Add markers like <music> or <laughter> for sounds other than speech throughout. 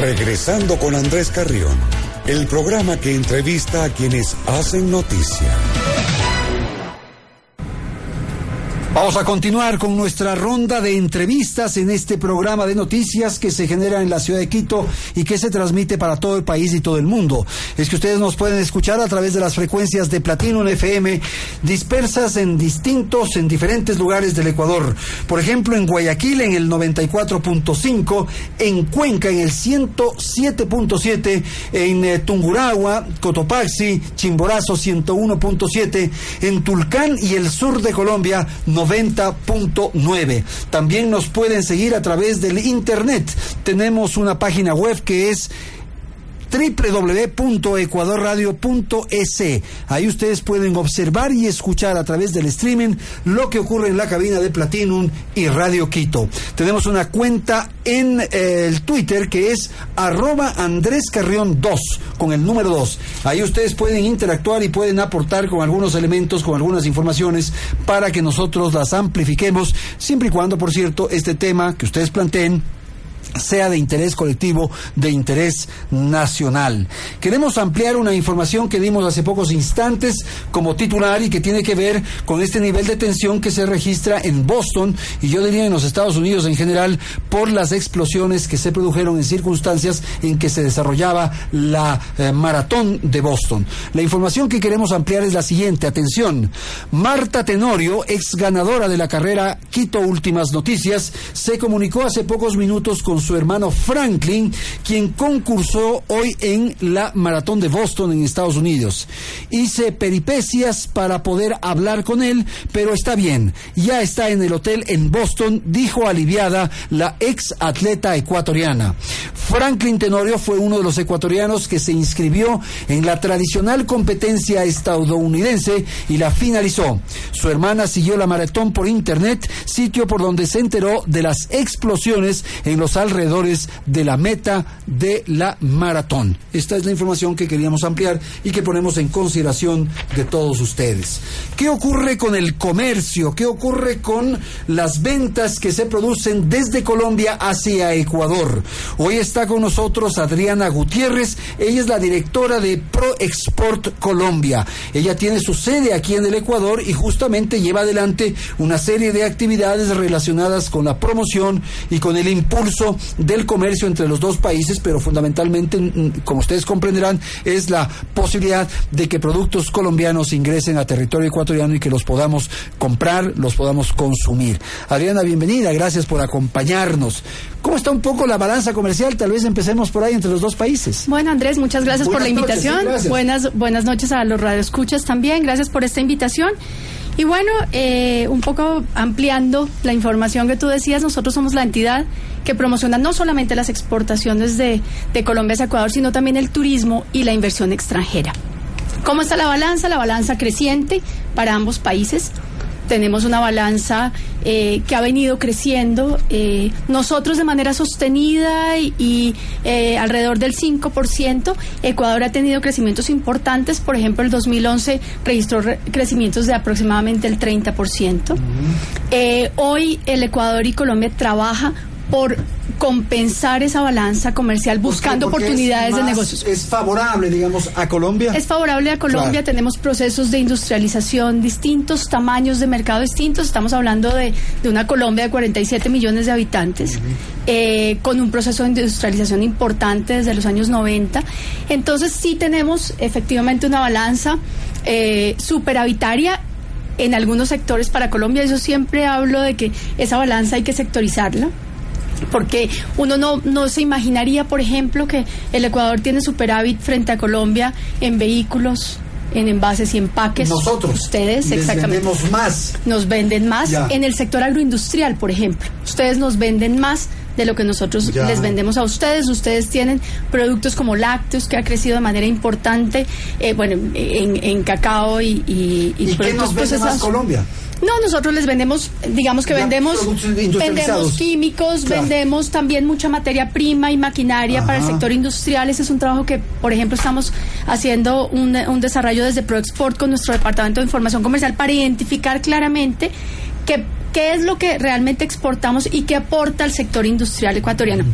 Regresando con Andrés Carrión, el programa que entrevista a quienes hacen noticia. Vamos a continuar con nuestra ronda de entrevistas en este programa de noticias que se genera en la ciudad de Quito y que se transmite para todo el país y todo el mundo. Es que ustedes nos pueden escuchar a través de las frecuencias de Platino FM dispersas en distintos, en diferentes lugares del Ecuador. Por ejemplo, en Guayaquil en el 94.5, en Cuenca en el 107.7, en eh, Tunguragua, Cotopaxi, Chimborazo 101.7, en Tulcán y el sur de Colombia 90.9. También nos pueden seguir a través del internet. Tenemos una página web que es www.ecuadorradio.es. Ahí ustedes pueden observar y escuchar a través del streaming lo que ocurre en la cabina de Platinum y Radio Quito. Tenemos una cuenta en eh, el Twitter que es arroba Andrés Carrión 2, con el número 2. Ahí ustedes pueden interactuar y pueden aportar con algunos elementos, con algunas informaciones para que nosotros las amplifiquemos, siempre y cuando, por cierto, este tema que ustedes planteen sea de interés colectivo, de interés nacional. Queremos ampliar una información que dimos hace pocos instantes como titular y que tiene que ver con este nivel de tensión que se registra en Boston y yo diría en los Estados Unidos en general por las explosiones que se produjeron en circunstancias en que se desarrollaba la eh, maratón de Boston. La información que queremos ampliar es la siguiente, atención. Marta Tenorio, ex ganadora de la carrera Quito Últimas Noticias, se comunicó hace pocos minutos con su hermano Franklin, quien concursó hoy en la maratón de Boston en Estados Unidos. Hice peripecias para poder hablar con él, pero está bien. Ya está en el hotel en Boston, dijo aliviada la ex atleta ecuatoriana. Franklin Tenorio fue uno de los ecuatorianos que se inscribió en la tradicional competencia estadounidense y la finalizó. Su hermana siguió la maratón por internet, sitio por donde se enteró de las explosiones en los alrededores de la meta de la maratón. Esta es la información que queríamos ampliar y que ponemos en consideración de todos ustedes. ¿Qué ocurre con el comercio? ¿Qué ocurre con las ventas que se producen desde Colombia hacia Ecuador? Hoy está con nosotros Adriana Gutiérrez. Ella es la directora de Pro Export Colombia. Ella tiene su sede aquí en el Ecuador y justamente lleva adelante una serie de actividades relacionadas con la promoción y con el impulso del comercio entre los dos países, pero fundamentalmente, mm, como ustedes comprenderán, es la posibilidad de que productos colombianos ingresen a territorio ecuatoriano y que los podamos comprar, los podamos consumir. Adriana, bienvenida, gracias por acompañarnos. ¿Cómo está un poco la balanza comercial? Tal vez empecemos por ahí entre los dos países. Bueno, Andrés, muchas gracias por la invitación. buenas, buenas noches a los radioescuchas también. Gracias por esta invitación. Y bueno, eh, un poco ampliando la información que tú decías, nosotros somos la entidad que promociona no solamente las exportaciones de, de Colombia hacia Ecuador, sino también el turismo y la inversión extranjera. ¿Cómo está la balanza? La balanza creciente para ambos países tenemos una balanza eh, que ha venido creciendo. Eh, nosotros de manera sostenida y, eh, alrededor del 5%. Ecuador ha tenido crecimientos importantes. Por ejemplo, el 2011 registró crecimientos de aproximadamente el 30%. hoy el Ecuador y Colombia trabaja por compensar esa balanza comercial buscando oportunidades de negocios. Es favorable, digamos, a Colombia. Es favorable a Colombia. Tenemos procesos de industrialización distintos, tamaños de mercado distintos. Estamos hablando de, una Colombia de 47 millones de habitantes, eh, con un proceso de industrialización importante desde los años 90. Entonces sí tenemos efectivamente una balanza eh, superavitaria en algunos sectores para Colombia. Yo siempre hablo de que esa balanza hay que sectorizarla porque uno no, no se imaginaría, por ejemplo, que el Ecuador tiene superávit frente a Colombia en vehículos, en envases y empaques. Nosotros. Ustedes, exactamente. Vendemos más. Nos venden más en el sector agroindustrial, por ejemplo. Ustedes nos venden más de lo que nosotros les vendemos a ustedes. Ustedes tienen productos como lácteos, que ha crecido de manera importante, eh, bueno, en, cacao y, y, y, productos procesados. Colombia? No, nosotros les vendemos, digamos que vendemos, vendemos químicos, vendemos también mucha materia prima y maquinaria para el sector industrial. Ese es un trabajo que, por ejemplo, estamos haciendo un, un desarrollo desde ProExport con nuestro departamento de información comercial para identificar claramente qué, qué es lo que realmente exportamos y qué aporta al sector industrial ecuatoriano.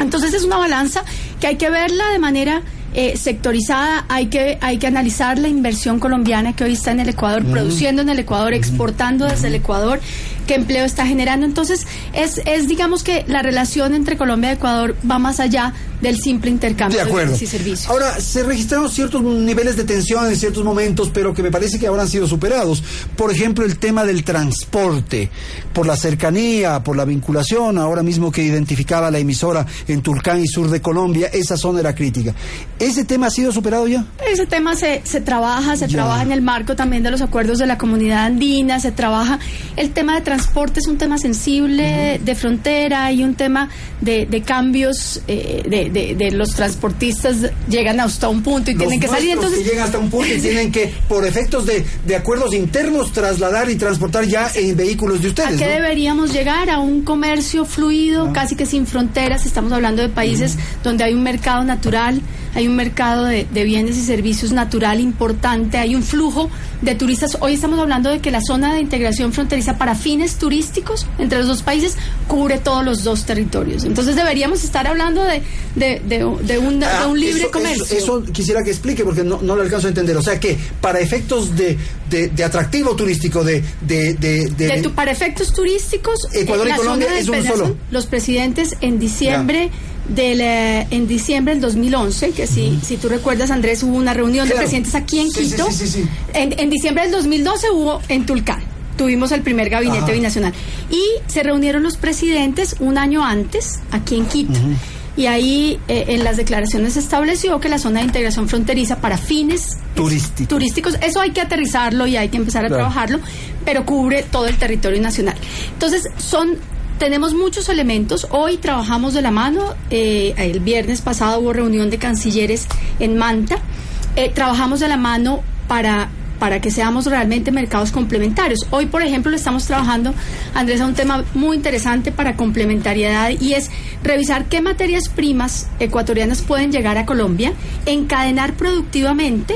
Entonces es una balanza que hay que verla de manera eh, sectorizada, hay que, hay que analizar la inversión colombiana que hoy está en el Ecuador, produciendo en el Ecuador, exportando desde el Ecuador, qué empleo está generando. Entonces, es, es digamos que la relación entre Colombia y Ecuador va más allá del simple intercambio de, acuerdo. y servicios. Ahora, se registraron ciertos niveles de tensión en ciertos momentos, pero que me parece que ahora han sido superados. Por ejemplo, el tema del transporte, por la cercanía, por la vinculación, ahora mismo que identificaba la emisora en Turcán y sur de Colombia, esa zona era crítica. ¿Ese tema ha sido superado ya? Ese tema se, se trabaja, se trabaja en el marco también de los acuerdos de la comunidad andina, se trabaja. El tema de transporte es un tema sensible de frontera y un tema de, de cambios eh, de de, los transportistas llegan hasta un punto y tienen que salir. Entonces, que llegan hasta un punto y tienen que, por efectos de, de acuerdos internos, trasladar y transportar ya en vehículos de ustedes. ¿A qué deberíamos llegar? A un comercio fluido, ah. casi que sin fronteras. Estamos hablando de países donde hay un mercado natural, hay un mercado de, de bienes y servicios natural importante, hay un flujo de turistas. Hoy estamos hablando de que la zona de integración fronteriza para fines turísticos entre los dos países cubre todos los dos territorios. Entonces deberíamos estar hablando de, de, un, ah, libre comercio. Eso, quisiera que explique porque no, no lo alcanzo a entender. O sea que para efectos de, de, atractivo turístico, de... de, de, para efectos turísticos, Ecuador y Colombia es uno solo. Los presidentes en diciembre... Del, eh, en diciembre del 2011, que si, si tú recuerdas, Andrés, hubo una reunión de presidentes aquí en Quito. en, en, diciembre del 2012 hubo en Tulcán. Tuvimos el primer gabinete binacional. Y se reunieron los presidentes un año antes, aquí en Quito y ahí eh, en las declaraciones se estableció que la zona de integración fronteriza para fines turísticos, eso hay que aterrizarlo y hay que empezar a trabajarlo, pero cubre todo el territorio nacional. Entonces, son tenemos muchos elementos. Hoy trabajamos de la mano. Eh, el viernes pasado hubo reunión de cancilleres en Manta. Eh, trabajamos de la mano para para que seamos realmente mercados complementarios. Hoy, por ejemplo, estamos trabajando, Andrés, a un tema muy interesante para complementariedad y es revisar qué materias primas ecuatorianas pueden llegar a Colombia, encadenar productivamente,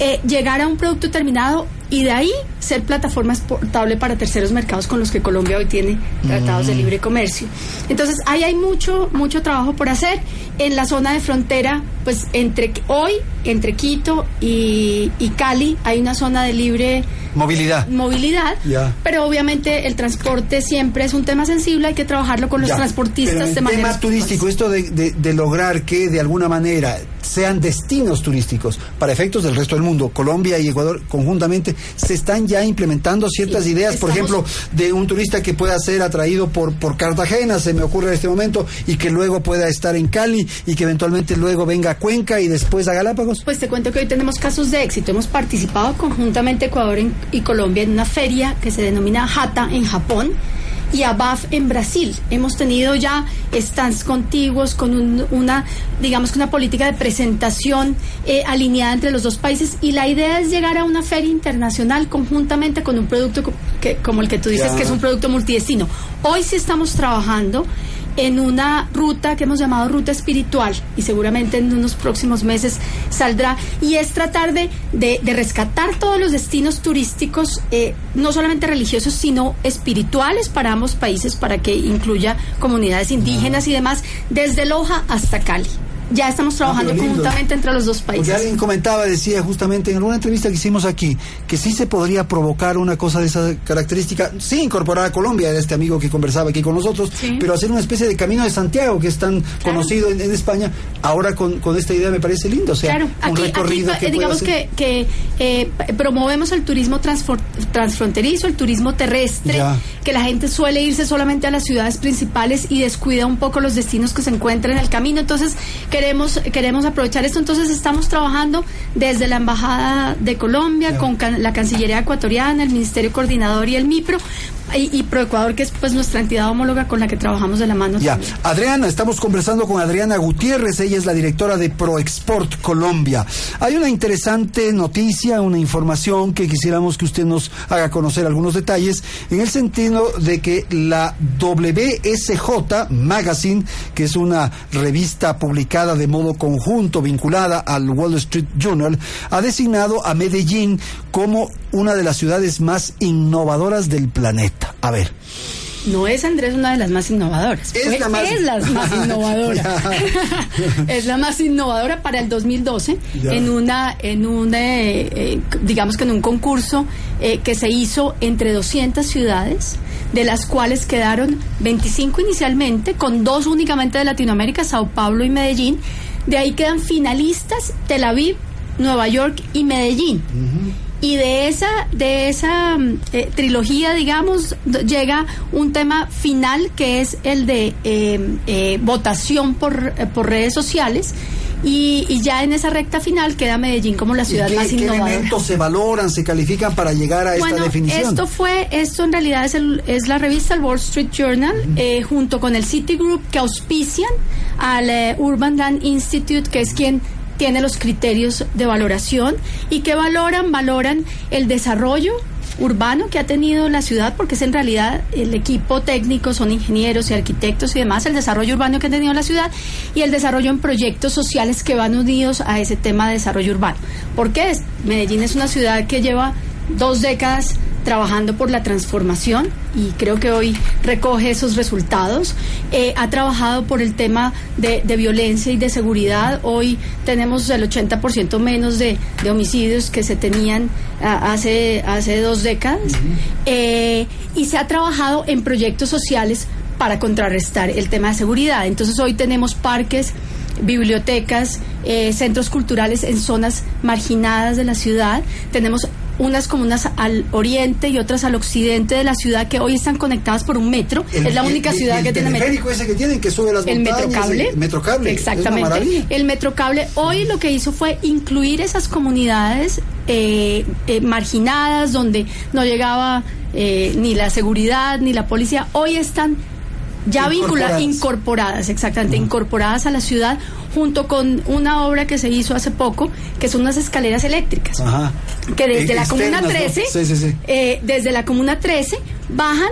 eh, llegar a un producto terminado y de ahí ser plataforma exportable para terceros mercados con los que Colombia hoy tiene tratados de mm. libre comercio. Entonces, ahí hay mucho, mucho trabajo por hacer. En la zona de frontera, pues entre hoy, entre Quito y, y Cali, hay una zona de libre movilidad. Movilidad, pero obviamente el transporte siempre es un tema sensible, hay que trabajarlo con los transportistas de manera. tema turístico, esto de, de lograr que de alguna manera sean destinos turísticos para efectos del resto del mundo, Colombia y Ecuador conjuntamente se están ya implementando ciertas ideas, por ejemplo, de un turista que pueda ser atraído por, por Cartagena, se me ocurre en este momento, y que luego pueda estar en Cali y que eventualmente luego venga a Cuenca y después a Galápagos? Pues te cuento que hoy tenemos casos de éxito. Hemos participado conjuntamente Ecuador y Colombia en una feria que se denomina Hata en Japón y ABAF en Brasil. Hemos tenido ya stands contiguos con una, digamos que una política de presentación eh, alineada entre los dos países y la idea es llegar a una feria internacional conjuntamente con un producto que, como el que tú dices, que es un producto multidestino. Hoy sí estamos trabajando en una ruta que hemos llamado ruta espiritual y seguramente en unos próximos meses saldrá y es tratar de, de, rescatar todos los destinos turísticos, eh, no solamente religiosos, sino espirituales para ambos países, para que incluya comunidades indígenas y demás, desde Loja hasta Cali ya estamos ah, trabajando conjuntamente entre los dos países. Porque alguien comentaba, decía justamente en alguna entrevista que hicimos aquí, que sí se podría provocar una cosa de esa característica, sí incorporar a Colombia, era este amigo que conversaba aquí con nosotros, pero hacer una especie de camino de Santiago que es tan conocido en, España, ahora con, esta idea me parece lindo, o sea, un recorrido que digamos que, que eh, promovemos el turismo transfronterizo, el turismo terrestre, que la gente suele irse solamente a las ciudades principales y descuida un poco los destinos que se encuentran en el camino, entonces que queremos, queremos aprovechar esto. Entonces estamos trabajando desde la Embajada de Colombia, con la Cancillería Ecuatoriana, el Ministerio Coordinador y el MIPRO, y, y ProEcuador, que es pues nuestra entidad homóloga con la que trabajamos de la mano. Ya, Adriana, estamos conversando con Adriana Gutiérrez, ella es la directora de ProExport Colombia. Hay una interesante noticia, una información que quisiéramos que usted nos haga conocer algunos detalles, en el sentido de que la WSJ Magazine, que es una revista publicada de modo conjunto vinculada al Wall Street Journal, ha designado a Medellín como una de las ciudades más innovadoras del planeta. A ver. no es Andrés una de las más innovadoras. Es, la, más... es la <laughs> más innovadora. <laughs> es la más innovadora para el 2012 en una, en un, eh, eh, digamos que en un concurso eh, que se hizo entre 200 ciudades, de las cuales quedaron 25 inicialmente, con dos únicamente de Latinoamérica, Sao Paulo y Medellín. De ahí quedan finalistas Tel Aviv, Nueva York y Medellín. Y de esa, de esa mm, eh, trilogía, digamos, llega un tema final que es el de em, eh, votación por, eh, por redes sociales. Y, ya en esa recta final queda Medellín como la ciudad más innovadora. ¿Qué elementos se valoran, se califican para llegar a esta definición? Esto fue, esto en realidad es, el, es la revista el Wall Street Journal, junto con el Citigroup que auspician al Urban Land Institute, que es quien tiene los criterios de valoración y que valoran, valoran el desarrollo urbano que ha tenido la ciudad, porque es en realidad el equipo técnico, son ingenieros y arquitectos y demás, el desarrollo urbano que ha tenido la ciudad y el desarrollo en proyectos sociales que van unidos a ese tema de desarrollo urbano. Porque Medellín es una ciudad que lleva dos décadas trabajando por la transformación y creo que hoy recoge esos resultados. Eh, ha trabajado por el tema de, violencia y de seguridad. Hoy tenemos el 80% menos de, homicidios que se tenían ah, hace, hace dos décadas. Eh, y se ha trabajado en proyectos sociales para contrarrestar el tema de seguridad. Entonces hoy tenemos parques bibliotecas, eh, centros culturales en zonas marginadas de la ciudad. Tenemos unas comunas al oriente y otras al occidente de la ciudad que hoy están conectadas por un metro. es la única ciudad que tiene metro. ese que tienen que sube las el Metrocable. El metrocable. Exactamente. El metrocable hoy lo que hizo fue incluir esas comunidades eh, eh, marginadas donde no llegaba eh, ni la seguridad ni la policía. Hoy están ya vinculadas, incorporadas, exactamente, incorporadas a la ciudad junto con una obra que se hizo hace poco, que son unas escaleras eléctricas, que desde la Comuna 13, eh, desde la Comuna 13 bajan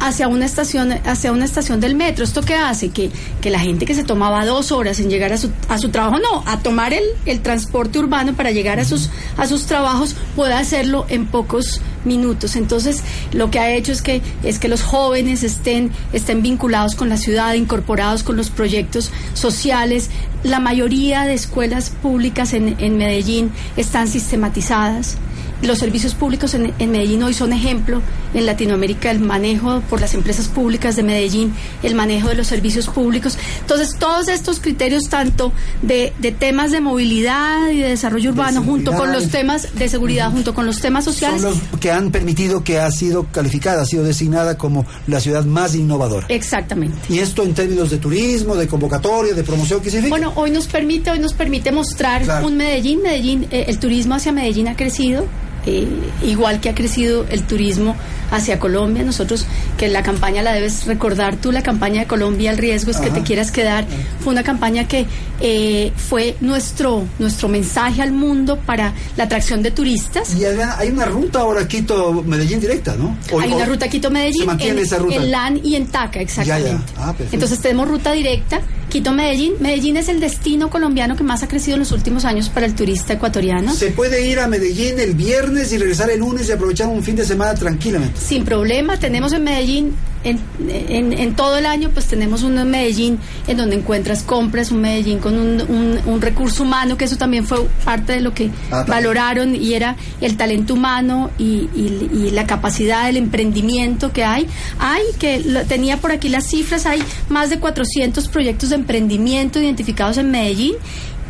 hacia una estación hacia una estación del metro. ¿Esto qué hace? Que, que la gente que se tomaba dos horas en llegar a su, a su trabajo, no, a tomar el, el transporte urbano para llegar a sus, a sus trabajos, pueda hacerlo en pocos minutos. Entonces, lo que ha hecho es que, es que los jóvenes estén, estén vinculados con la ciudad, incorporados con los proyectos sociales. La mayoría de escuelas públicas en, en Medellín están sistematizadas. Los servicios públicos en, Medellín hoy son ejemplo en Latinoamérica, el manejo por las empresas públicas de Medellín, el manejo de los servicios públicos. Entonces, todos estos criterios, tanto de, temas de movilidad y de desarrollo urbano, junto con los temas de seguridad, junto con los temas sociales. Son los que han permitido que ha sido calificada, ha sido designada como la ciudad más innovadora. Exactamente. ¿Y esto en términos de turismo, de convocatoria, de promoción, qué significa? Bueno, hoy nos permite, hoy nos permite mostrar un Medellín. Medellín, eh, el turismo hacia Medellín ha crecido eh, igual que ha crecido el turismo hacia Colombia. Nosotros, que la campaña la debes recordar tú, la campaña de Colombia, el riesgo es que te quieras quedar, fue una campaña que eh, fue nuestro, nuestro mensaje al mundo para la atracción de turistas. Y hay una ruta ahora Quito-Medellín directa, ¿no? hay una ruta Quito-Medellín en, esa ruta? en LAN y en TACA, exactamente. Ah, Entonces tenemos ruta directa Quito-Medellín. Medellín es el destino colombiano que más ha crecido en los últimos años para el turista ecuatoriano. Se puede ir a Medellín el viernes y regresar el lunes y aprovechar un fin de semana tranquilamente. Sin problema. Tenemos en Medellín en, en, todo el año pues tenemos un Medellín en donde encuentras compras, un Medellín con un, un, recurso humano, que eso también fue parte de lo que ah, valoraron y era el talento humano y, y, la capacidad del emprendimiento que hay. Hay, que tenía por aquí las cifras, hay más de 400 proyectos de emprendimiento identificados en Medellín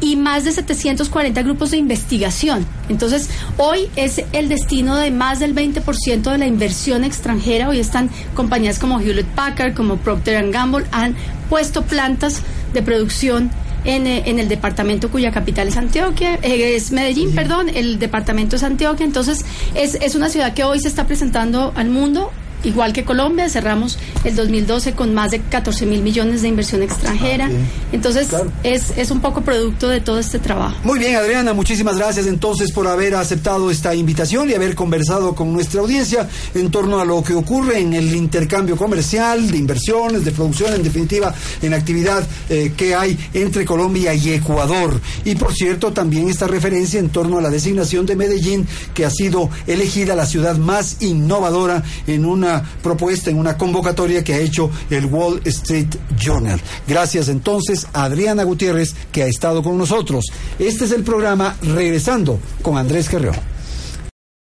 y más de 740 grupos de investigación. Entonces, hoy es el destino de más del 20% de la inversión extranjera. Hoy están compañías como Hewlett Packard, como Procter Gamble, han puesto plantas de producción en, eh, en, el departamento cuya capital es Antioquia, eh, es Medellín, perdón, el departamento es Antioquia, entonces es, es una ciudad que hoy se está presentando al mundo igual que Colombia, cerramos el 2012 con más de 14 mil millones de inversión extranjera. Ah, entonces, es, es un poco producto de todo este trabajo. Muy bien, Adriana, muchísimas gracias entonces por haber aceptado esta invitación y haber conversado con nuestra audiencia en torno a lo que ocurre en el intercambio comercial, de inversiones, de producción, en definitiva, en actividad eh, que hay entre Colombia y Ecuador. Y por cierto, también esta referencia en torno a la designación de Medellín, que ha sido elegida la ciudad más innovadora en una propuesta, en una convocatoria que ha hecho el Wall Street Journal. Gracias entonces a Adriana Gutiérrez que ha estado con nosotros. Este es el programa Regresando con Andrés Carreón.